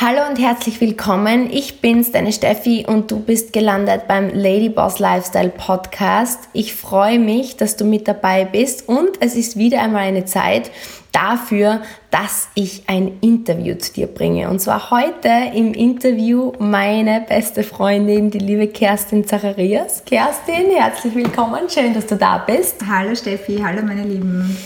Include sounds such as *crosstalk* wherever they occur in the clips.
Hallo und herzlich willkommen. Ich bin's, deine Steffi, und du bist gelandet beim Ladyboss Lifestyle Podcast. Ich freue mich, dass du mit dabei bist und es ist wieder einmal eine Zeit, dafür, dass ich ein Interview zu dir bringe. Und zwar heute im Interview meine beste Freundin, die liebe Kerstin Zacharias. Kerstin, herzlich willkommen. Schön, dass du da bist. Hallo Steffi, hallo meine Lieben.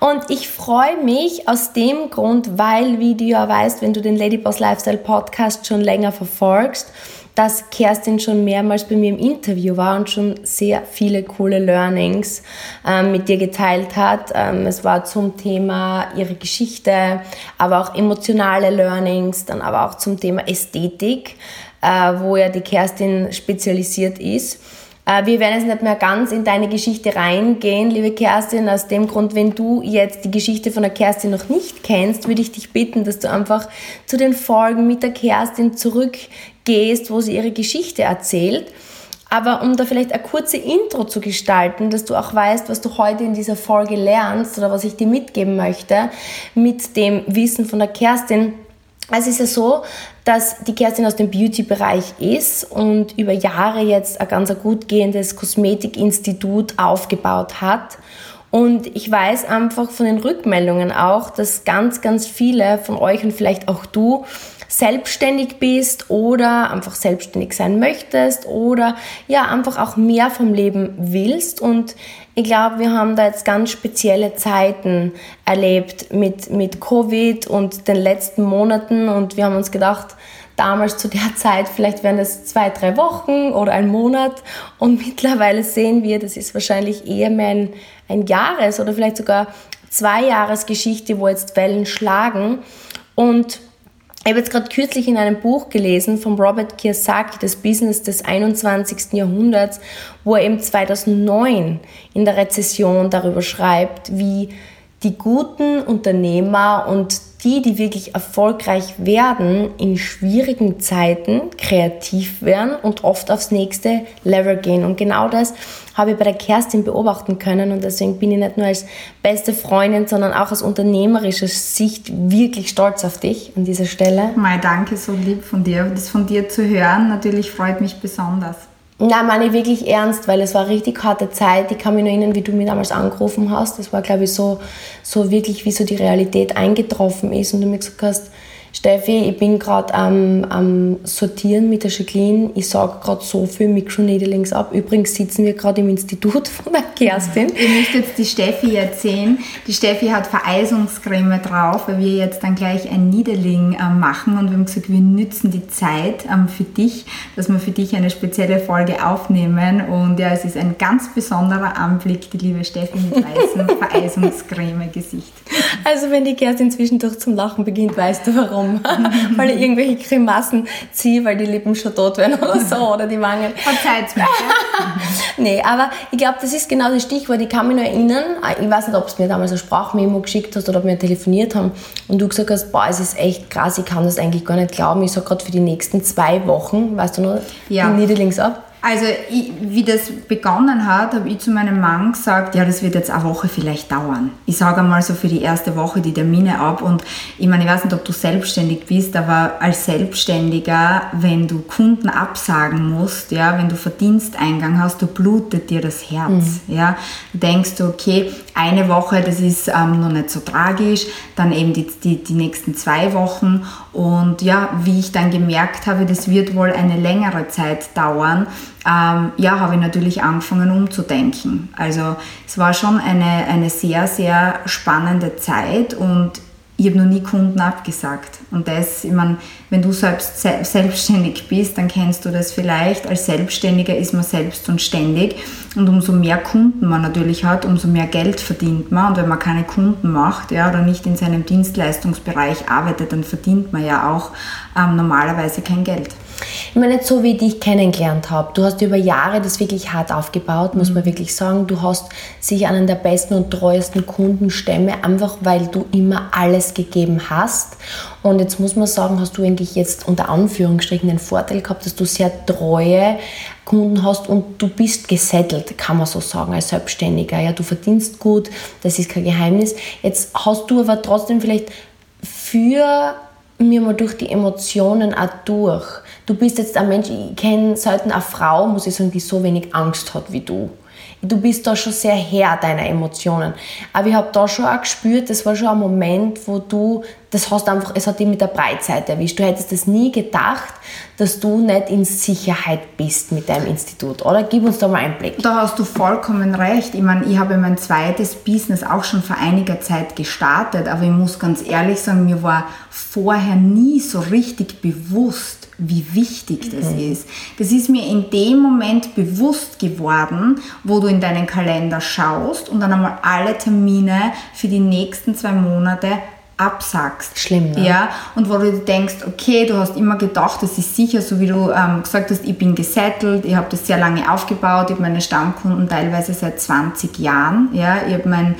Und ich freue mich aus dem Grund, weil, wie du ja weißt, wenn du den Ladyboss Lifestyle Podcast schon länger verfolgst, dass Kerstin schon mehrmals bei mir im Interview war und schon sehr viele coole Learnings ähm, mit dir geteilt hat. Ähm, es war zum Thema ihre Geschichte, aber auch emotionale Learnings, dann aber auch zum Thema Ästhetik, äh, wo ja die Kerstin spezialisiert ist. Äh, wir werden jetzt nicht mehr ganz in deine Geschichte reingehen, liebe Kerstin, aus dem Grund, wenn du jetzt die Geschichte von der Kerstin noch nicht kennst, würde ich dich bitten, dass du einfach zu den Folgen mit der Kerstin zurück gehst, wo sie ihre Geschichte erzählt. Aber um da vielleicht eine kurze Intro zu gestalten, dass du auch weißt, was du heute in dieser Folge lernst oder was ich dir mitgeben möchte mit dem Wissen von der Kerstin. Es ist ja so, dass die Kerstin aus dem Beauty-Bereich ist und über Jahre jetzt ein ganz gut gehendes Kosmetikinstitut aufgebaut hat. Und ich weiß einfach von den Rückmeldungen auch, dass ganz, ganz viele von euch und vielleicht auch du selbstständig bist oder einfach selbstständig sein möchtest oder ja, einfach auch mehr vom Leben willst. Und ich glaube, wir haben da jetzt ganz spezielle Zeiten erlebt mit, mit Covid und den letzten Monaten und wir haben uns gedacht, damals zu der Zeit, vielleicht wären es zwei, drei Wochen oder ein Monat. Und mittlerweile sehen wir, das ist wahrscheinlich eher mehr ein, ein Jahres- oder vielleicht sogar zwei Jahresgeschichte, wo jetzt Wellen schlagen. Und ich habe jetzt gerade kürzlich in einem Buch gelesen von Robert Kiyosaki, das Business des 21. Jahrhunderts, wo er eben 2009 in der Rezession darüber schreibt, wie die guten Unternehmer und die, die wirklich erfolgreich werden, in schwierigen Zeiten kreativ werden und oft aufs nächste Level gehen. Und genau das habe ich bei der Kerstin beobachten können und deswegen bin ich nicht nur als beste Freundin, sondern auch aus unternehmerischer Sicht wirklich stolz auf dich an dieser Stelle. Mein Danke, so lieb von dir. Das von dir zu hören, natürlich freut mich besonders. Nein, meine ich wirklich ernst, weil es war eine richtig harte Zeit. Ich kann mich noch erinnern, wie du mich damals angerufen hast. Das war, glaube ich, so, so wirklich, wie so die Realität eingetroffen ist und du mir gesagt hast, Steffi, ich bin gerade am, am Sortieren mit der Jacqueline. Ich sage gerade so viel Mikroneedlings ab. Übrigens sitzen wir gerade im Institut von der Kerstin. Ich möchte jetzt die Steffi erzählen. Die Steffi hat Vereisungscreme drauf, weil wir jetzt dann gleich ein Needling ähm, machen und wir haben gesagt, wir nützen die Zeit ähm, für dich, dass wir für dich eine spezielle Folge aufnehmen. Und ja, es ist ein ganz besonderer Anblick, die liebe Steffi mit weißem *laughs* Vereisungscreme-Gesicht. Also wenn die Kerstin zwischendurch zum Lachen beginnt, weißt du warum warum. *laughs* weil ich irgendwelche Grimassen ziehe, weil die Lippen schon tot werden oder so, *laughs* oder die Wangen. Verzeiht's mir. *laughs* nee, aber ich glaube, das ist genau das Stichwort. Ich kann mich nur erinnern, ich weiß nicht, ob du mir damals ein Sprachmemo geschickt hast oder ob wir telefoniert haben und du gesagt hast, boah, es ist echt krass, ich kann das eigentlich gar nicht glauben. Ich sage gerade für die nächsten zwei Wochen, weißt du noch, ja. Niederlings ab. Also, ich, wie das begonnen hat, habe ich zu meinem Mann gesagt, ja, das wird jetzt eine Woche vielleicht dauern. Ich sage einmal so für die erste Woche die Termine ab und ich meine, ich weiß nicht, ob du selbstständig bist, aber als Selbstständiger, wenn du Kunden absagen musst, ja, wenn du Verdiensteingang hast, du blutet dir das Herz, mhm. ja. Du denkst du, okay, eine Woche, das ist ähm, noch nicht so tragisch, dann eben die, die, die nächsten zwei Wochen und ja, wie ich dann gemerkt habe, das wird wohl eine längere Zeit dauern, ähm, ja, habe ich natürlich angefangen umzudenken. Also es war schon eine, eine sehr, sehr spannende Zeit und ich habe noch nie Kunden abgesagt. Und das, ich meine, wenn du selbst selbstständig bist, dann kennst du das vielleicht. Als Selbstständiger ist man selbst und ständig. Und umso mehr Kunden man natürlich hat, umso mehr Geld verdient man. Und wenn man keine Kunden macht ja, oder nicht in seinem Dienstleistungsbereich arbeitet, dann verdient man ja auch ähm, normalerweise kein Geld. Ich meine, nicht so wie ich dich kennengelernt habe. Du hast über Jahre das wirklich hart aufgebaut, muss man wirklich sagen. Du hast sich einen der besten und treuesten Kundenstämme, einfach weil du immer alles gegeben hast. Und jetzt muss man sagen, hast du eigentlich jetzt unter Anführungsstrichen den Vorteil gehabt, dass du sehr treue Kunden hast und du bist gesettelt, kann man so sagen, als Selbstständiger. Ja, du verdienst gut, das ist kein Geheimnis. Jetzt hast du aber trotzdem vielleicht für mir mal durch die Emotionen auch durch. Du bist jetzt ein Mensch, ich kenne selten eine Frau, muss ich sagen, die so wenig Angst hat wie du du bist da schon sehr Herr deiner Emotionen. Aber ich habe da schon auch gespürt, das war schon ein Moment, wo du, das hast einfach, es hat dich mit der Breitseite erwischt. Du hättest das nie gedacht, dass du nicht in Sicherheit bist mit deinem Institut, oder? Gib uns da mal einen Blick. Da hast du vollkommen recht. Ich meine, ich habe mein zweites Business auch schon vor einiger Zeit gestartet, aber ich muss ganz ehrlich sagen, mir war vorher nie so richtig bewusst, wie wichtig das mhm. ist. Das ist mir in dem Moment bewusst geworden, wo du in deinen Kalender schaust und dann einmal alle Termine für die nächsten zwei Monate absagst. Schlimm, ne? Ja, und wo du denkst, okay, du hast immer gedacht, das ist sicher, so wie du ähm, gesagt hast, ich bin gesettelt, ich habe das sehr lange aufgebaut, ich habe meine Stammkunden teilweise seit 20 Jahren, ja, ich habe mein,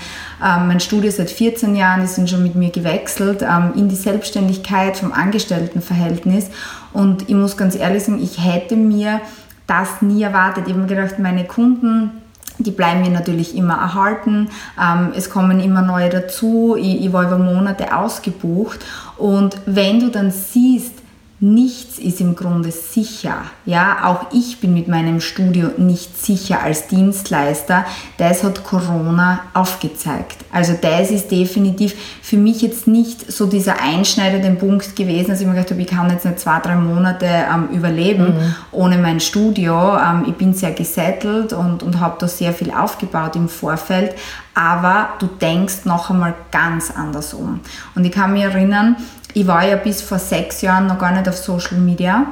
ähm, mein Studio seit 14 Jahren, die sind schon mit mir gewechselt ähm, in die Selbstständigkeit vom Angestelltenverhältnis und ich muss ganz ehrlich sagen, ich hätte mir das nie erwartet. Ich habe mir gedacht, meine Kunden, die bleiben mir natürlich immer erhalten. Ähm, es kommen immer neue dazu. Ich, ich war über Monate ausgebucht. Und wenn du dann siehst, nichts ist im Grunde sicher. Ja, auch ich bin mit meinem Studio nicht sicher als Dienstleister. Das hat Corona aufgezeigt. Also das ist definitiv für mich jetzt nicht so dieser einschneidende Punkt gewesen, dass ich mir gedacht habe, ich kann jetzt nicht zwei, drei Monate ähm, überleben mhm. ohne mein Studio. Ähm, ich bin sehr gesettelt und, und habe da sehr viel aufgebaut im Vorfeld. Aber du denkst noch einmal ganz anders um. Und ich kann mich erinnern, ich war ja bis vor sechs Jahren noch gar nicht auf Social Media.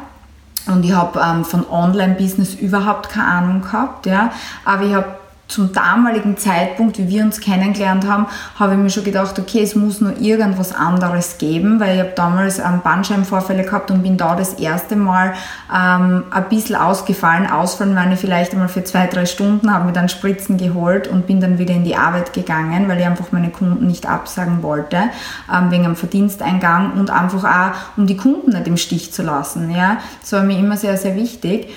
Und ich habe ähm, von Online-Business überhaupt keine Ahnung gehabt. Ja. Aber ich habe zum damaligen Zeitpunkt, wie wir uns kennengelernt haben, habe ich mir schon gedacht, okay, es muss nur irgendwas anderes geben, weil ich habe damals ähm, Bandscheibenvorfälle gehabt und bin da das erste Mal ähm, ein bisschen ausgefallen. Ausfallen meine ich vielleicht einmal für zwei, drei Stunden, habe mir dann Spritzen geholt und bin dann wieder in die Arbeit gegangen, weil ich einfach meine Kunden nicht absagen wollte, ähm, wegen einem Verdiensteingang und einfach auch, um die Kunden nicht im Stich zu lassen. Ja? Das war mir immer sehr, sehr wichtig.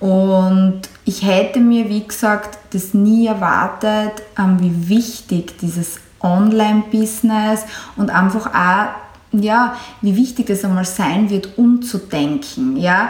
Und ich hätte mir, wie gesagt, das nie erwartet, ähm, wie wichtig dieses Online-Business und einfach auch ja, wie wichtig das einmal sein wird, umzudenken. Ja?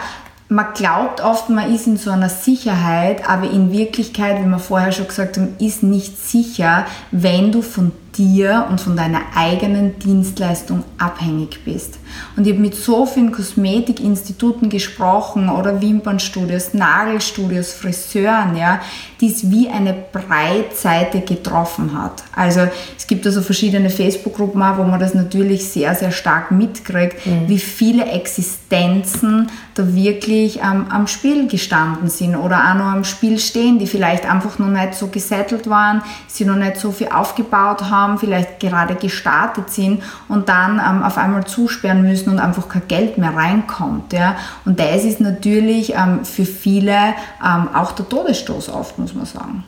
Man glaubt oft, man ist in so einer Sicherheit, aber in Wirklichkeit, wie wir vorher schon gesagt haben, ist nicht sicher, wenn du von dir und von deiner eigenen Dienstleistung abhängig bist. Und ich habe mit so vielen Kosmetikinstituten gesprochen oder Wimpernstudios, Nagelstudios, Friseuren, ja, die es wie eine Breitseite getroffen hat. Also es gibt also verschiedene Facebook-Gruppen, wo man das natürlich sehr, sehr stark mitkriegt, mhm. wie viele Existenzen da wirklich ähm, am Spiel gestanden sind oder auch noch am Spiel stehen, die vielleicht einfach noch nicht so gesettelt waren, sie noch nicht so viel aufgebaut haben haben, vielleicht gerade gestartet sind und dann ähm, auf einmal zusperren müssen und einfach kein Geld mehr reinkommt. Ja? Und das ist natürlich ähm, für viele ähm, auch der Todesstoß oft, muss man sagen.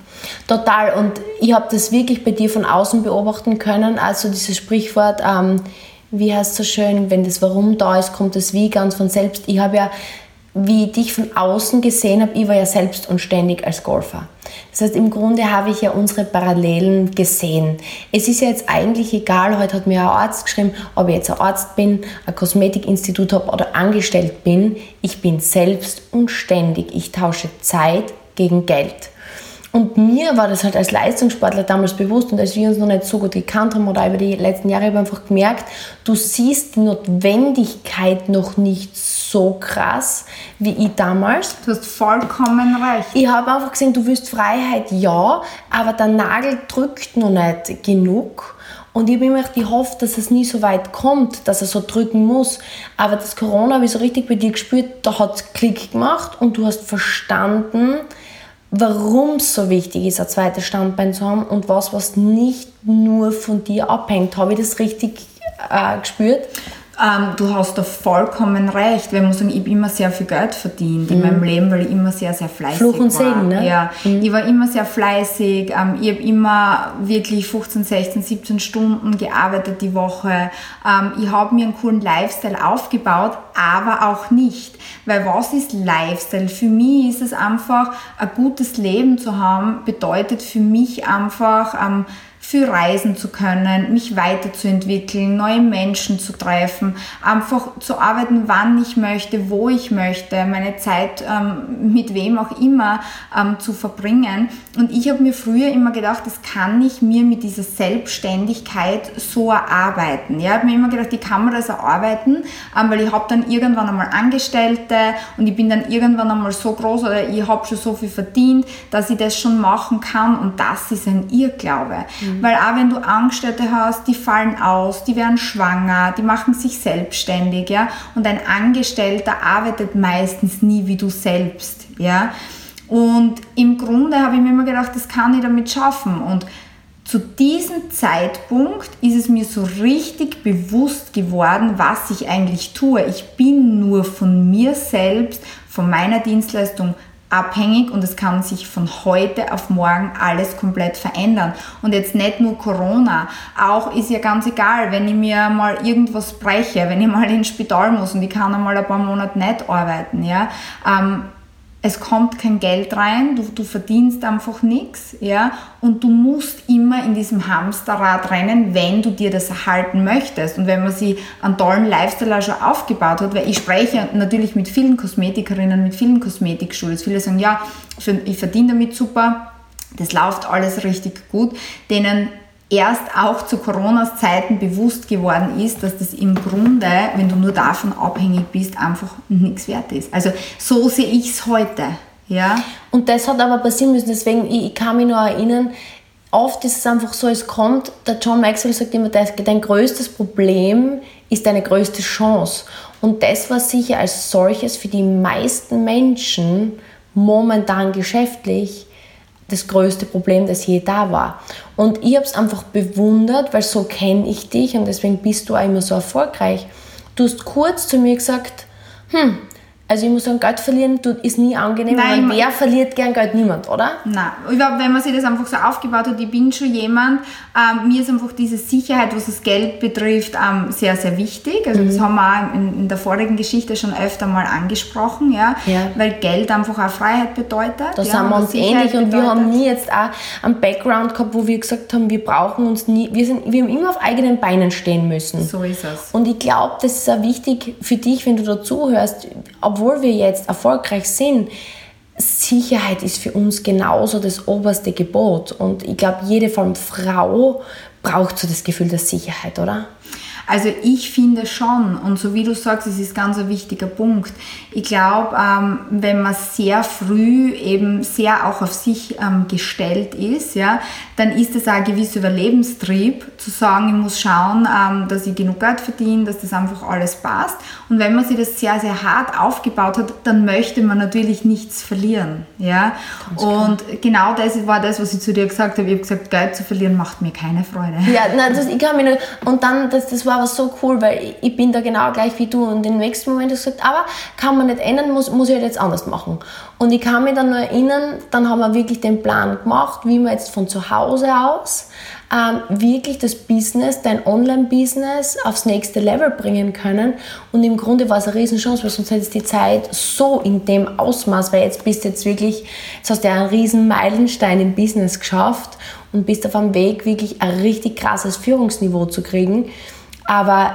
Total. Und ich habe das wirklich bei dir von außen beobachten können. Also dieses Sprichwort, ähm, wie heißt es so schön, wenn das Warum da ist, kommt das Wie ganz von selbst. Ich habe ja wie ich dich von außen gesehen habe, ich war ja selbst unständig als Golfer. Das heißt, im Grunde habe ich ja unsere Parallelen gesehen. Es ist ja jetzt eigentlich egal, heute hat mir ein Arzt geschrieben, ob ich jetzt ein Arzt bin, ein Kosmetikinstitut habe oder angestellt bin. Ich bin selbst unständig. Ich tausche Zeit gegen Geld. Und mir war das halt als Leistungssportler damals bewusst und als wir uns noch nicht so gut gekannt haben oder über die letzten Jahre habe ich einfach gemerkt, du siehst die Notwendigkeit noch nicht so krass wie ich damals. Du hast vollkommen recht. Ich habe einfach gesehen, du willst Freiheit, ja, aber der Nagel drückt noch nicht genug. Und ich habe immer gehofft, dass es nie so weit kommt, dass er so drücken muss. Aber das Corona habe ich so richtig bei dir gespürt, da hat es Klick gemacht und du hast verstanden, warum es so wichtig ist, ein zweites Standbein zu haben und was, was nicht nur von dir abhängt. Habe ich das richtig äh, gespürt? Ähm, du hast da vollkommen recht. Wir muss sagen, ich habe immer sehr viel Geld verdient in mhm. meinem Leben, weil ich immer sehr, sehr fleißig Fluch und war. Segen, ne? Ja, mhm. ich war immer sehr fleißig. Ähm, ich habe immer wirklich 15, 16, 17 Stunden gearbeitet die Woche. Ähm, ich habe mir einen coolen Lifestyle aufgebaut, aber auch nicht. Weil was ist Lifestyle? Für mich ist es einfach, ein gutes Leben zu haben, bedeutet für mich einfach, ähm, viel reisen zu können, mich weiterzuentwickeln, neue Menschen zu treffen, einfach zu arbeiten, wann ich möchte, wo ich möchte, meine Zeit ähm, mit wem auch immer ähm, zu verbringen. Und ich habe mir früher immer gedacht, das kann ich mir mit dieser Selbstständigkeit so erarbeiten. Ja, ich habe mir immer gedacht, die kann man das erarbeiten, ähm, weil ich habe dann irgendwann einmal Angestellte und ich bin dann irgendwann einmal so groß oder ich habe schon so viel verdient, dass ich das schon machen kann und das ist ein Irrglaube. Mhm. Weil auch wenn du Angestellte hast, die fallen aus, die werden schwanger, die machen sich selbstständig, ja, und ein Angestellter arbeitet meistens nie wie du selbst, ja. Und im Grunde habe ich mir immer gedacht, das kann ich damit schaffen und zu diesem Zeitpunkt ist es mir so richtig bewusst geworden, was ich eigentlich tue. Ich bin nur von mir selbst, von meiner Dienstleistung abhängig und es kann sich von heute auf morgen alles komplett verändern. Und jetzt nicht nur Corona, auch ist ja ganz egal, wenn ich mir mal irgendwas breche, wenn ich mal ins Spital muss und ich kann einmal ein paar Monate nicht arbeiten, ja, ähm, es kommt kein Geld rein, du, du verdienst einfach nichts, ja, und du musst immer in diesem Hamsterrad rennen, wenn du dir das erhalten möchtest. Und wenn man sich einen tollen Lifestyle schon aufgebaut hat, weil ich spreche natürlich mit vielen Kosmetikerinnen, mit vielen Kosmetikstudios, viele sagen, ja, ich verdiene damit super, das läuft alles richtig gut, denen erst auch zu Coronas Zeiten bewusst geworden ist, dass das im Grunde, wenn du nur davon abhängig bist, einfach nichts wert ist. Also so sehe ich es heute. Ja. Und das hat aber passieren müssen, deswegen, ich, ich kann mich nur erinnern, oft ist es einfach so, es kommt, der John Maxwell sagt immer, dein größtes Problem ist deine größte Chance. Und das war sicher als solches für die meisten Menschen momentan geschäftlich das größte Problem, das je da war. Und ich habe es einfach bewundert, weil so kenne ich dich und deswegen bist du auch immer so erfolgreich. Du hast kurz zu mir gesagt, hm, also ich muss sagen, Geld verlieren ist nie angenehm, Nein, weil wer verliert gern Geld? Niemand, oder? Nein, glaube, wenn man sich das einfach so aufgebaut hat, ich bin schon jemand, ähm, mir ist einfach diese Sicherheit, was das Geld betrifft, ähm, sehr, sehr wichtig. Also mhm. das haben wir auch in, in, der vorigen Geschichte schon öfter mal angesprochen, ja, ja. weil Geld einfach auch Freiheit bedeutet. Da ja, sind wir uns ähnlich und wir haben nie jetzt auch einen Background gehabt, wo wir gesagt haben, wir brauchen uns nie, wir, sind, wir haben immer auf eigenen Beinen stehen müssen. So ist es. Und ich glaube, das ist auch wichtig für dich, wenn du dazuhörst, obwohl wir jetzt erfolgreich sind, Sicherheit ist für uns genauso das oberste Gebot. Und ich glaube, jede Frau braucht so das Gefühl der Sicherheit, oder? Also ich finde schon, und so wie du sagst, es ist ganz ein wichtiger Punkt. Ich glaube, ähm, wenn man sehr früh eben sehr auch auf sich ähm, gestellt ist, ja, dann ist es auch ein gewisser Überlebenstrieb, zu sagen, ich muss schauen, ähm, dass ich genug Geld verdiene, dass das einfach alles passt. Und wenn man sich das sehr, sehr hart aufgebaut hat, dann möchte man natürlich nichts verlieren. Ja? Und genau das war das, was ich zu dir gesagt habe. Ich habe gesagt, Geld zu verlieren macht mir keine Freude. Ja, nein, das, ich kann mich nicht, und dann, das, das war war aber so cool, weil ich bin da genau gleich wie du und im nächsten Moment habe ich gesagt, aber kann man nicht ändern, muss, muss ich halt jetzt anders machen. Und ich kann mich dann nur erinnern, dann haben wir wirklich den Plan gemacht, wie wir jetzt von zu Hause aus ähm, wirklich das Business, dein Online-Business aufs nächste Level bringen können. Und im Grunde war es eine Riesenchance, weil sonst hättest du die Zeit so in dem Ausmaß, weil jetzt bist du jetzt wirklich, jetzt hast du ja einen riesen Meilenstein im Business geschafft und bist auf einem Weg, wirklich ein richtig krasses Führungsniveau zu kriegen. Aber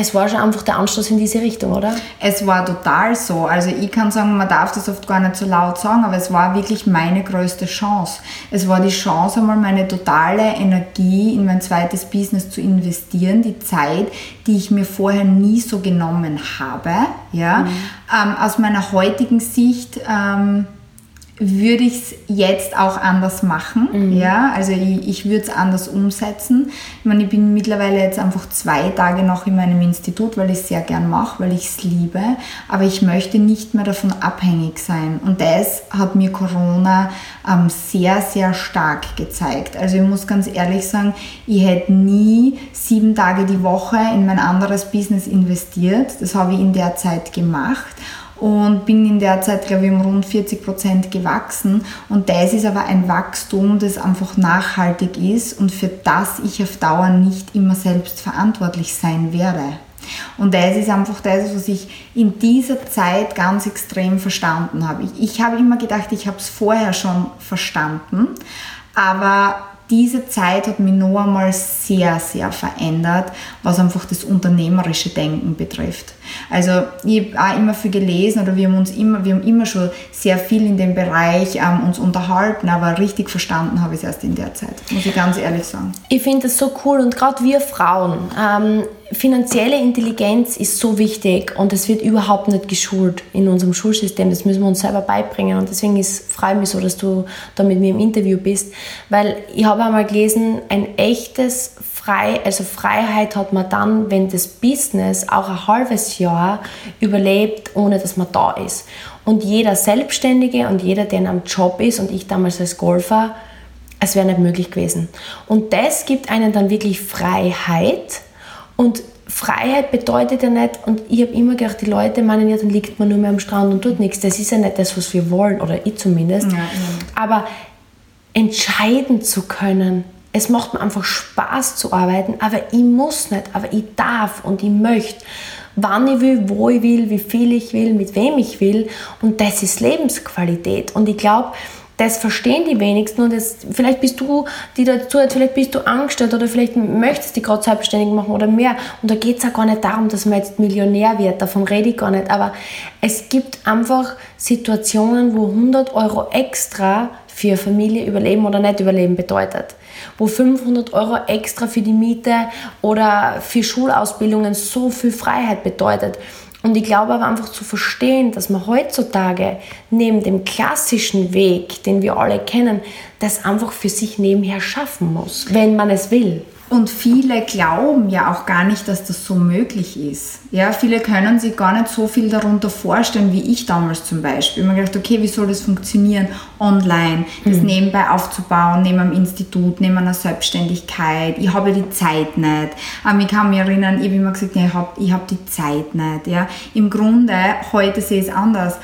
es war schon einfach der Anstoß in diese Richtung, oder? Es war total so. Also ich kann sagen, man darf das oft gar nicht so laut sagen, aber es war wirklich meine größte Chance. Es war die Chance, einmal meine totale Energie in mein zweites Business zu investieren, die Zeit, die ich mir vorher nie so genommen habe. Ja? Mhm. Ähm, aus meiner heutigen Sicht... Ähm, würde ich es jetzt auch anders machen. Mhm. Ja, also ich, ich würde es anders umsetzen. Ich meine, ich bin mittlerweile jetzt einfach zwei Tage noch in meinem Institut, weil ich es sehr gern mache, weil ich es liebe. Aber ich möchte nicht mehr davon abhängig sein. Und das hat mir Corona ähm, sehr, sehr stark gezeigt. Also ich muss ganz ehrlich sagen, ich hätte nie sieben Tage die Woche in mein anderes Business investiert. Das habe ich in der Zeit gemacht und bin in der Zeit, glaube ich, um rund 40 Prozent gewachsen. Und das ist aber ein Wachstum, das einfach nachhaltig ist und für das ich auf Dauer nicht immer selbst verantwortlich sein werde. Und das ist einfach das, was ich in dieser Zeit ganz extrem verstanden habe. Ich, ich habe immer gedacht, ich habe es vorher schon verstanden, aber diese Zeit hat mich noch einmal sehr, sehr verändert, was einfach das unternehmerische Denken betrifft. Also ich habe auch immer viel gelesen oder wir haben uns immer, wir haben immer schon sehr viel in dem Bereich ähm, uns unterhalten, aber richtig verstanden habe ich es erst in der Zeit, muss ich ganz ehrlich sagen. Ich finde das so cool und gerade wir Frauen, ähm, finanzielle Intelligenz ist so wichtig und es wird überhaupt nicht geschult in unserem Schulsystem. Das müssen wir uns selber beibringen und deswegen ist, freue ich mich so, dass du da mit mir im Interview bist, weil ich habe einmal gelesen, ein echtes Frei, also Freiheit hat man dann, wenn das Business auch ein halbes Jahr überlebt, ohne dass man da ist. Und jeder Selbstständige und jeder, der in einem Job ist und ich damals als Golfer, es wäre nicht möglich gewesen. Und das gibt einen dann wirklich Freiheit und Freiheit bedeutet ja nicht, und ich habe immer gedacht, die Leute meinen ja, dann liegt man nur mehr am Strand und tut nichts. Das ist ja nicht das, was wir wollen, oder ich zumindest. Ja, ja. Aber entscheiden zu können, es macht mir einfach Spaß zu arbeiten, aber ich muss nicht, aber ich darf und ich möchte, wann ich will, wo ich will, wie viel ich will, mit wem ich will. Und das ist Lebensqualität. Und ich glaube, das verstehen die wenigsten und das, vielleicht bist du, die dazu vielleicht bist du angestellt oder vielleicht möchtest du gerade selbstständig machen oder mehr. Und da geht es auch gar nicht darum, dass man jetzt Millionär wird, davon rede ich gar nicht. Aber es gibt einfach Situationen, wo 100 Euro extra für Familie überleben oder nicht überleben bedeutet. Wo 500 Euro extra für die Miete oder für Schulausbildungen so viel Freiheit bedeutet. Und ich glaube aber einfach zu verstehen, dass man heutzutage neben dem klassischen Weg, den wir alle kennen, das einfach für sich nebenher schaffen muss, wenn man es will. Und viele glauben ja auch gar nicht, dass das so möglich ist. Ja, viele können sich gar nicht so viel darunter vorstellen, wie ich damals zum Beispiel. Mir gedacht, okay, wie soll das funktionieren online, das mhm. nebenbei aufzubauen, neben einem Institut, neben einer Selbstständigkeit. Ich habe die Zeit nicht. Aber ich kann mich erinnern, ich habe immer gesagt, ja, ich habe ich hab die Zeit nicht. Ja. Im Grunde, heute sehe ich es anders.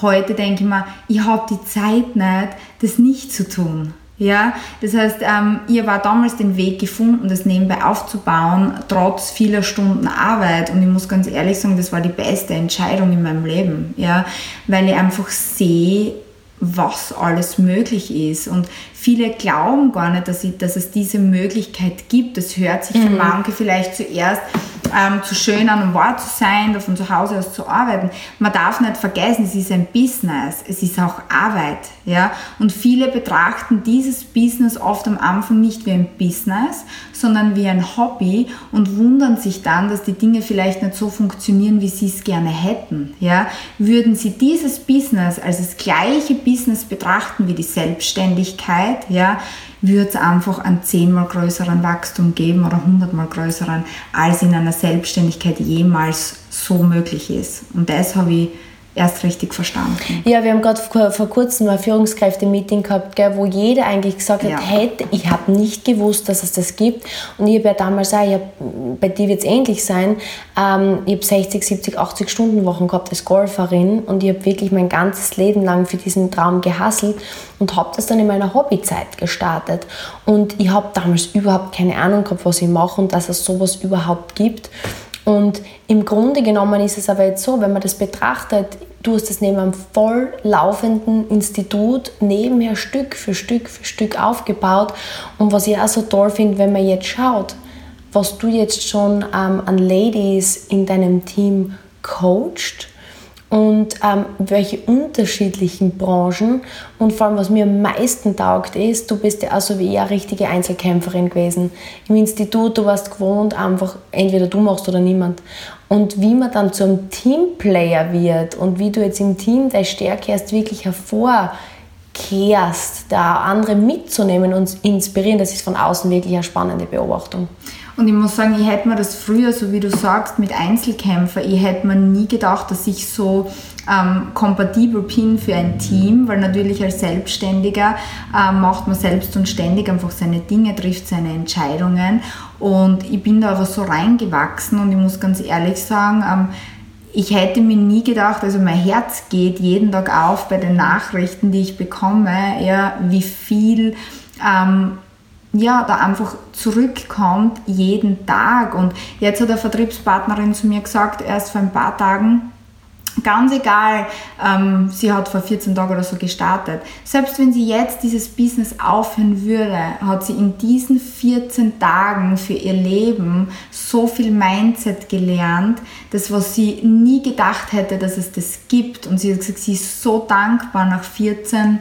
Heute denke ich mir, ich habe die Zeit nicht, das nicht zu tun. Ja, das heißt, ähm, ihr war damals den Weg gefunden, das nebenbei aufzubauen, trotz vieler Stunden Arbeit. Und ich muss ganz ehrlich sagen, das war die beste Entscheidung in meinem Leben, ja, weil ich einfach sehe, was alles möglich ist. Und viele glauben gar nicht, dass, ich, dass es diese Möglichkeit gibt. Das hört sich für mhm. manche vielleicht zuerst ähm, zu schön an um wahr zu sein, von zu Hause aus zu arbeiten. Man darf nicht vergessen, es ist ein Business, es ist auch Arbeit. Ja? Und viele betrachten dieses Business oft am Anfang nicht wie ein Business, sondern wie ein Hobby und wundern sich dann, dass die Dinge vielleicht nicht so funktionieren, wie sie es gerne hätten. Ja? Würden sie dieses Business als das gleiche Business betrachten wie die Selbstständigkeit, ja, würde es einfach einen zehnmal größeren Wachstum geben oder hundertmal größeren, als in einer Selbstständigkeit jemals so möglich ist. Und das habe ich erst richtig verstanden. Ja, wir haben gerade vor, kurzem ein Führungskräfte-Meeting gehabt, gell, wo jeder eigentlich gesagt hat, ja. hey, ich habe nicht gewusst, dass es das gibt. Und ich habe ja damals auch, ich hab, bei dir wird es ähnlich sein, ähm, ich habe 60, 70, 80 Stunden Wochen gehabt als Golferin und ich habe wirklich mein ganzes Leben lang für diesen Traum gehasselt und habe das dann in meiner Hobbyzeit gestartet. Und ich habe damals überhaupt keine Ahnung gehabt, was ich mache und dass es sowas überhaupt gibt. Und im Grunde genommen ist es aber jetzt so, wenn man das betrachtet, du hast es neben einem voll laufenden Institut nebenher Stück für Stück für Stück aufgebaut. Und was ich auch so toll finde, wenn man jetzt schaut, was du jetzt schon ähm, an Ladies in deinem Team coacht, und ähm, welche unterschiedlichen Branchen und vor allem was mir am meisten taugt ist, du bist ja also wie eine richtige Einzelkämpferin gewesen. Im Institut, du warst gewohnt, einfach entweder du machst oder niemand. Und wie man dann zum Teamplayer wird und wie du jetzt im Team deine Stärke erst wirklich hervorkehrst, da andere mitzunehmen und inspirieren, das ist von außen wirklich eine spannende Beobachtung. Und ich muss sagen, ich hätte mir das früher, so wie du sagst, mit Einzelkämpfer, ich hätte mir nie gedacht, dass ich so ähm, kompatibel bin für ein Team, weil natürlich als Selbstständiger äh, macht man selbst und ständig einfach seine Dinge, trifft seine Entscheidungen. Und ich bin da aber so reingewachsen und ich muss ganz ehrlich sagen, ähm, ich hätte mir nie gedacht, also mein Herz geht jeden Tag auf bei den Nachrichten, die ich bekomme, ja, wie viel ähm, ja, da einfach zurückkommt jeden Tag. Und jetzt hat eine Vertriebspartnerin zu mir gesagt, erst vor ein paar Tagen, Ganz egal, ähm, sie hat vor 14 Tagen oder so gestartet. Selbst wenn sie jetzt dieses Business aufhören würde, hat sie in diesen 14 Tagen für ihr Leben so viel Mindset gelernt, das was sie nie gedacht hätte, dass es das gibt. Und sie hat gesagt, sie ist so dankbar nach 14 Tagen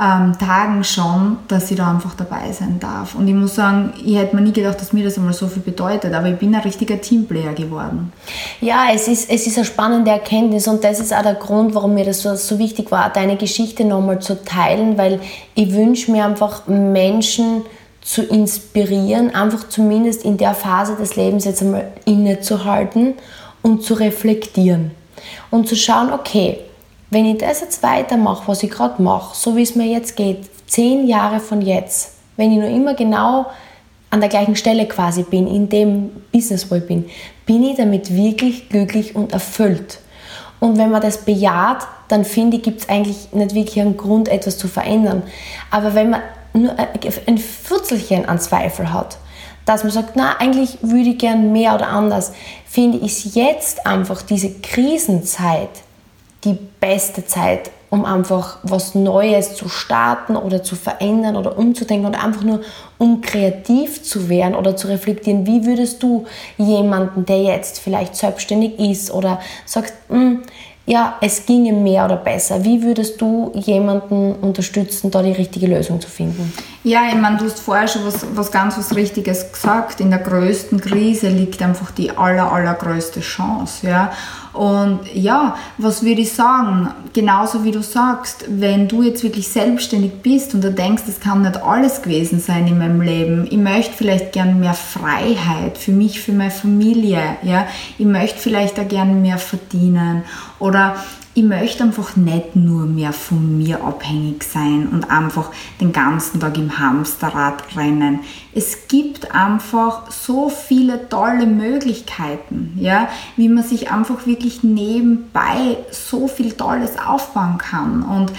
ähm, Tagen schon, dass ich da einfach dabei sein darf. Und ich muss sagen, ich hätte mir nie gedacht, dass mir das einmal so viel bedeutet, aber ich bin ein richtiger Teamplayer geworden. Ja, es ist, es ist eine spannende Erkenntnis und das ist auch der Grund, warum mir das so, so wichtig war, deine Geschichte nochmal zu teilen, weil ich wünsche mir einfach Menschen zu inspirieren, einfach zumindest in der Phase des Lebens jetzt einmal innezuhalten und zu reflektieren und zu schauen, okay, wenn ich das jetzt weitermache, was ich gerade mache, so wie es mir jetzt geht, zehn Jahre von jetzt, wenn ich nur immer genau an der gleichen Stelle quasi bin, in dem Business, wo ich bin, bin ich damit wirklich glücklich und erfüllt. Und wenn man das bejaht, dann finde ich, gibt es eigentlich nicht wirklich einen Grund, etwas zu verändern. Aber wenn man nur ein Viertelchen an Zweifel hat, dass man sagt, na, eigentlich würde ich gern mehr oder anders, finde ich jetzt einfach diese Krisenzeit, die beste Zeit, um einfach was Neues zu starten oder zu verändern oder umzudenken oder einfach nur um kreativ zu werden oder zu reflektieren, wie würdest du jemanden, der jetzt vielleicht selbstständig ist oder sagt, hm, ja, es ginge mehr oder besser. Wie würdest du jemanden unterstützen, da die richtige Lösung zu finden? Ja, ich meine, du hast vorher schon was, was ganz was Richtiges gesagt. In der größten Krise liegt einfach die aller, allergrößte Chance. Ja? Und ja, was würde ich sagen? Genauso wie du sagst, wenn du jetzt wirklich selbstständig bist und du denkst, das kann nicht alles gewesen sein in meinem Leben. Ich möchte vielleicht gerne mehr Freiheit für mich, für meine Familie. Ja? Ich möchte vielleicht auch gerne mehr verdienen. Oder ich möchte einfach nicht nur mehr von mir abhängig sein und einfach den ganzen Tag im Hamsterrad rennen. Es gibt einfach so viele tolle Möglichkeiten, ja, wie man sich einfach wirklich nebenbei so viel Tolles aufbauen kann. Und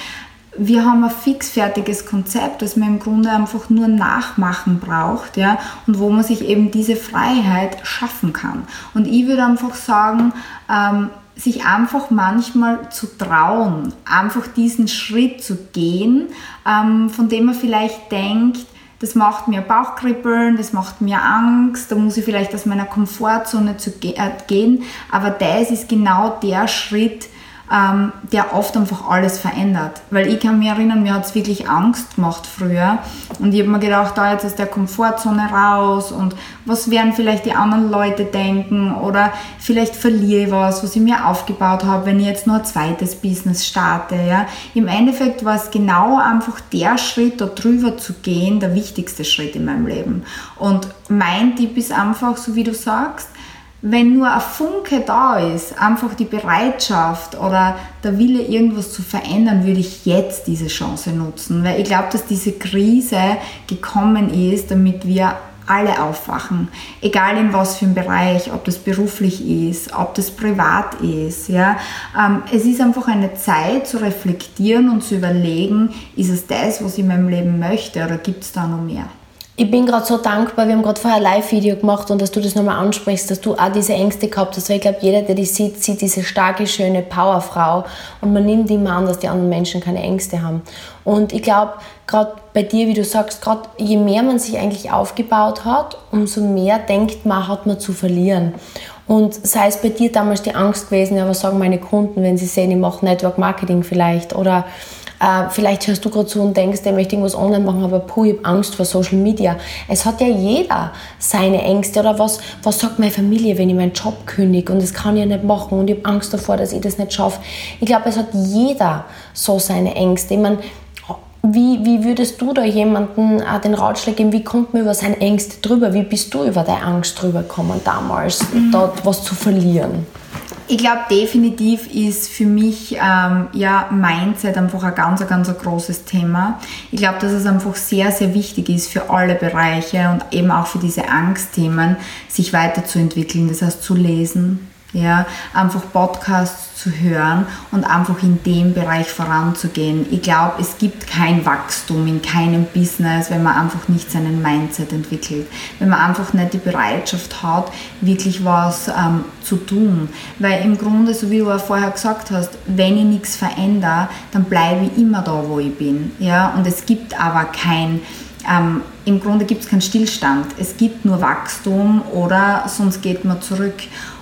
wir haben ein fixfertiges Konzept, das man im Grunde einfach nur nachmachen braucht, ja, und wo man sich eben diese Freiheit schaffen kann. Und ich würde einfach sagen, ähm, sich einfach manchmal zu trauen, einfach diesen Schritt zu gehen, ähm, von dem man vielleicht denkt, das macht mir Bauchkribbeln, das macht mir Angst, da muss ich vielleicht aus meiner Komfortzone zu äh, gehen, aber das ist genau der Schritt, ähm, der oft einfach alles verändert. Weil ich kann mich erinnern, mir hat es wirklich Angst gemacht früher. Und ich habe mir gedacht, da jetzt aus der Komfortzone raus und was werden vielleicht die anderen Leute denken oder vielleicht verliere ich was, was ich mir aufgebaut habe, wenn ich jetzt nur ein zweites Business starte. Ja. Im Endeffekt war es genau einfach der Schritt, da drüber zu gehen, der wichtigste Schritt in meinem Leben. Und mein Tipp ist einfach, so wie du sagst, wenn nur ein Funke da ist, einfach die Bereitschaft oder der Wille, irgendwas zu verändern, würde ich jetzt diese Chance nutzen. Weil ich glaube, dass diese Krise gekommen ist, damit wir alle aufwachen, egal in was für einem Bereich, ob das beruflich ist, ob das privat ist. Ja. Ähm, es ist einfach eine Zeit zu reflektieren und zu überlegen, ist es das, was ich in meinem Leben möchte oder gibt es da noch mehr? Ich bin gerade so dankbar, wir haben gerade vorher ein Live-Video gemacht und dass du das nochmal ansprichst, dass du auch diese Ängste gehabt hast, weil ich glaube, jeder, der die sieht, sieht diese starke, schöne Powerfrau und man nimmt immer an, dass die anderen Menschen keine Ängste haben. Und ich glaube, gerade bei dir, wie du sagst, gerade je mehr man sich eigentlich aufgebaut hat, umso mehr denkt man, hat man zu verlieren. Und sei es bei dir damals die Angst gewesen, was sagen meine Kunden, wenn sie sehen, ich mache Network Marketing vielleicht oder äh, vielleicht hörst du gerade zu und denkst, der möchte irgendwas online machen, aber puh, ich habe Angst vor Social Media. Es hat ja jeder seine Ängste. Oder was, was sagt meine Familie, wenn ich meinen Job kündige und das kann ich ja nicht machen und ich habe Angst davor, dass ich das nicht schaffe. Ich glaube, es hat jeder so seine Ängste. Ich meine, wie, wie würdest du da jemanden äh, den Ratschlag geben, wie kommt man über seine Ängste drüber? Wie bist du über deine Angst drüber gekommen damals, mhm. dort was zu verlieren? Ich glaube, definitiv ist für mich ähm, ja, Mindset einfach ein ganz, ganz ein großes Thema. Ich glaube, dass es einfach sehr, sehr wichtig ist für alle Bereiche und eben auch für diese Angstthemen, sich weiterzuentwickeln. Das heißt, zu lesen, ja, einfach Podcasts zu hören und einfach in dem Bereich voranzugehen. Ich glaube, es gibt kein Wachstum in keinem Business, wenn man einfach nicht seinen Mindset entwickelt, wenn man einfach nicht die Bereitschaft hat, wirklich was ähm, zu tun. Weil im Grunde, so wie du auch vorher gesagt hast, wenn ich nichts verändere, dann bleibe ich immer da, wo ich bin. Ja? Und es gibt aber kein ähm, im Grunde gibt es keinen Stillstand. Es gibt nur Wachstum oder sonst geht man zurück.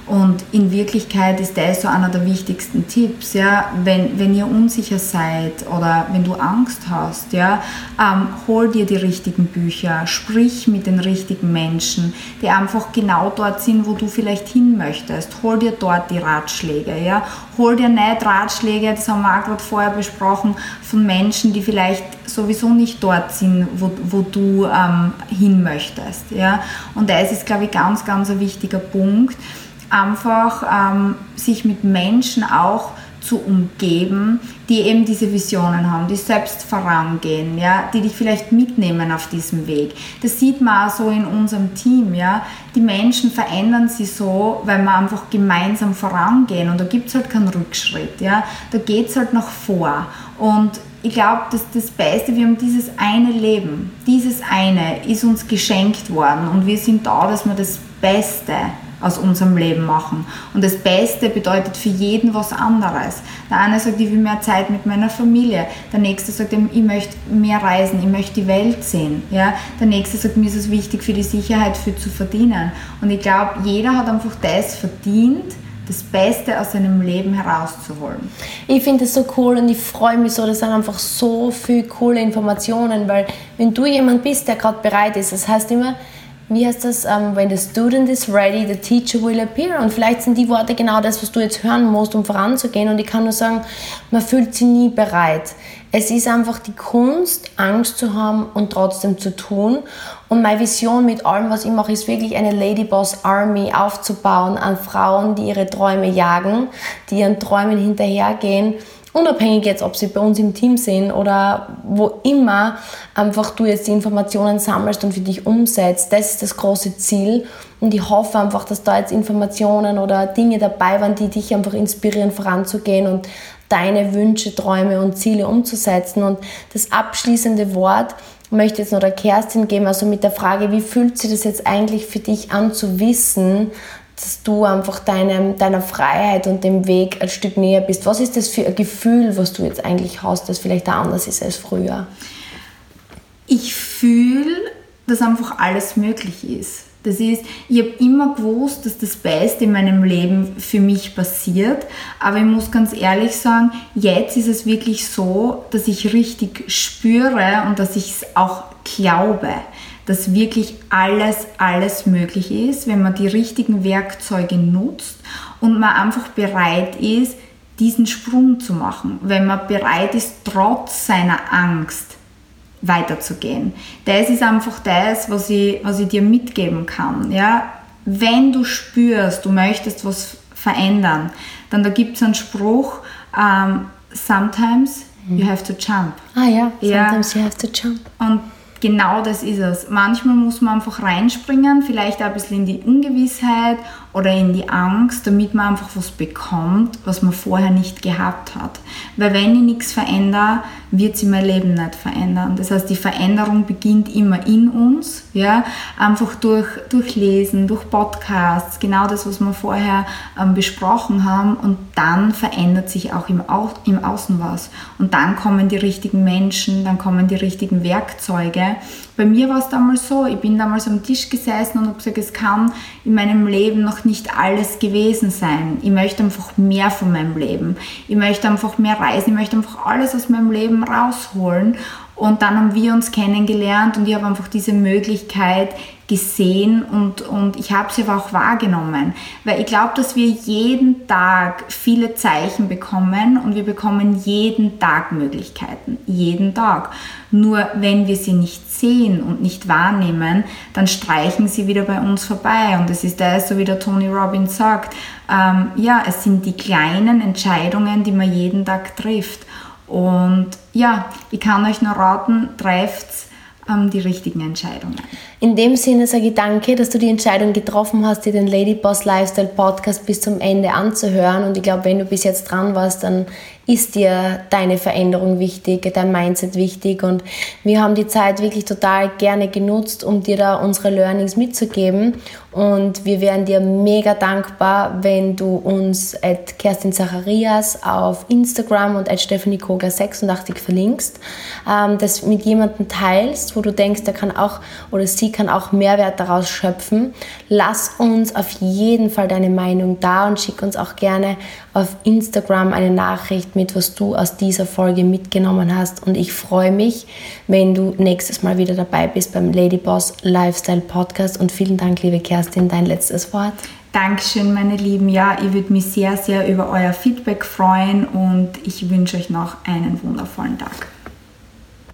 Und in Wirklichkeit ist das so einer der wichtigsten Tipps, ja, wenn, wenn ihr unsicher seid oder wenn du Angst hast, ja, ähm, hol dir die richtigen Bücher, sprich mit den richtigen Menschen, die einfach genau dort sind, wo du vielleicht hin möchtest. Hol dir dort die Ratschläge, ja, hol dir nicht Ratschläge, das haben wir auch gerade vorher besprochen, von Menschen, die vielleicht sowieso nicht dort sind, wo, wo du ähm, hin möchtest, ja. Und das ist, glaube ich, ganz, ganz ein wichtiger Punkt einfach ähm, sich mit Menschen auch zu umgeben, die eben diese Visionen haben, die selbst vorangehen, ja, die dich vielleicht mitnehmen auf diesem Weg. Das sieht man auch so in unserem Team, ja. Die Menschen verändern sich so, weil wir einfach gemeinsam vorangehen und da gibt es halt keinen Rückschritt, ja. Da geht es halt nach vor. Und ich glaube, dass das Beste, wir haben dieses eine Leben, dieses eine ist uns geschenkt worden und wir sind da, dass wir das Beste aus unserem Leben machen. Und das Beste bedeutet für jeden was anderes. Der eine sagt, ich will mehr Zeit mit meiner Familie. Der nächste sagt, ich möchte mehr reisen, ich möchte die Welt sehen. Ja? Der nächste sagt, mir ist es wichtig für die Sicherheit, für zu verdienen. Und ich glaube, jeder hat einfach das verdient, das Beste aus seinem Leben herauszuholen. Ich finde es so cool und ich freue mich so, das sind einfach so viele coole Informationen, weil wenn du jemand bist, der gerade bereit ist, das heißt immer, wie heißt das, um, ähm, when the student is ready, the teacher will appear. Und vielleicht sind die Worte genau das, was du jetzt hören musst, um voranzugehen. Und ich kann nur sagen, man fühlt sich nie bereit. Es ist einfach die Kunst, Angst zu haben und trotzdem zu tun. Und meine Vision mit allem, was ich mache, ist wirklich eine Ladyboss Army aufzubauen an Frauen, die ihre Träume jagen, die ihren Träumen hinterhergehen unabhängig jetzt, ob sie bei uns im Team sind oder wo immer, einfach du jetzt die Informationen sammelst und für dich umsetzt. Das ist das große Ziel. Und ich hoffe einfach, dass da jetzt Informationen oder Dinge dabei waren, die dich einfach inspirieren, voranzugehen und deine Wünsche, Träume und Ziele umzusetzen. Und das abschließende Wort möchte jetzt noch der Kerstin geben, also mit der Frage, wie fühlt sich das jetzt eigentlich für dich an zu wissen, dass du einfach deinem, deiner Freiheit und dem Weg ein Stück näher bist. Was ist das für ein Gefühl, was du jetzt eigentlich hast, das vielleicht auch anders ist als früher? Ich fühle, dass einfach alles möglich ist. Das ist, ich habe immer gewusst, dass das Beste in meinem Leben für mich passiert, aber ich muss ganz ehrlich sagen, jetzt ist es wirklich so, dass ich richtig spüre und dass ich es auch glaube dass wirklich alles, alles möglich ist, wenn man die richtigen Werkzeuge nutzt und man einfach bereit ist, diesen Sprung zu machen, wenn man bereit ist, trotz seiner Angst weiterzugehen. Das ist einfach das, was ich, was ich dir mitgeben kann. Ja? Wenn du spürst, du möchtest was verändern, dann da gibt es einen Spruch, um, ähm, sometimes you have to jump. Ah ja, sometimes ja. you have to jump. Und genau das ist es. Manchmal muss man einfach reinspringen, vielleicht auch ein bisschen in die Ungewissheit oder in die Angst, damit man einfach was bekommt, was man vorher nicht gehabt hat. Weil wenn ich nichts verändere, wird sich mein Leben nicht verändern. Das heißt, die Veränderung beginnt immer in uns, ja, einfach durch, durch Lesen, durch Podcasts, genau das, was wir vorher ähm, besprochen haben und dann verändert sich auch im, Au im Außen was. Und dann kommen die richtigen Menschen, dann kommen die richtigen Werkzeuge. Bei mir war es damals so, ich bin damals am Tisch gesessen und habe gesagt, es kann in meinem Leben noch nicht alles gewesen sein. Ich möchte einfach mehr von meinem Leben. Ich möchte einfach mehr reisen. Ich möchte einfach alles aus meinem Leben rausholen. Und dann haben wir uns kennengelernt und ich habe einfach diese Möglichkeit gesehen und, und ich habe sie aber auch wahrgenommen. Weil ich glaube, dass wir jeden Tag viele Zeichen bekommen und wir bekommen jeden Tag Möglichkeiten. Jeden Tag. Nur wenn wir sie nicht sehen und nicht wahrnehmen, dann streichen sie wieder bei uns vorbei. Und es ist das, so wie der Tony Robbins sagt, ähm, ja, es sind die kleinen Entscheidungen, die man jeden Tag trifft. Und ja, ich kann euch nur raten, trefft ähm, die richtigen Entscheidungen. In dem Sinne sage ich danke, dass du die Entscheidung getroffen hast, dir den Ladyboss Lifestyle Podcast bis zum Ende anzuhören. Und ich glaube, wenn du bis jetzt dran warst, dann ist dir deine Veränderung wichtig, dein Mindset wichtig. Und wir haben die Zeit wirklich total gerne genutzt, um dir da unsere Learnings mitzugeben. Und wir wären dir mega dankbar, wenn du uns at Kerstin Zacharias auf Instagram und at Stephanie Koga 86 verlinkst, ähm, das mit jemandem teilst, wo du denkst, der kann auch oder sie kann auch Mehrwert daraus schöpfen. Lass uns auf jeden Fall deine Meinung da und schick uns auch gerne auf Instagram eine Nachricht mit, was du aus dieser Folge mitgenommen hast. Und ich freue mich, wenn du nächstes Mal wieder dabei bist beim Ladyboss Lifestyle Podcast. Und vielen Dank, liebe Kerstin, dein letztes Wort. Dankeschön, meine Lieben. Ja, ich würde mich sehr, sehr über euer Feedback freuen und ich wünsche euch noch einen wundervollen Tag.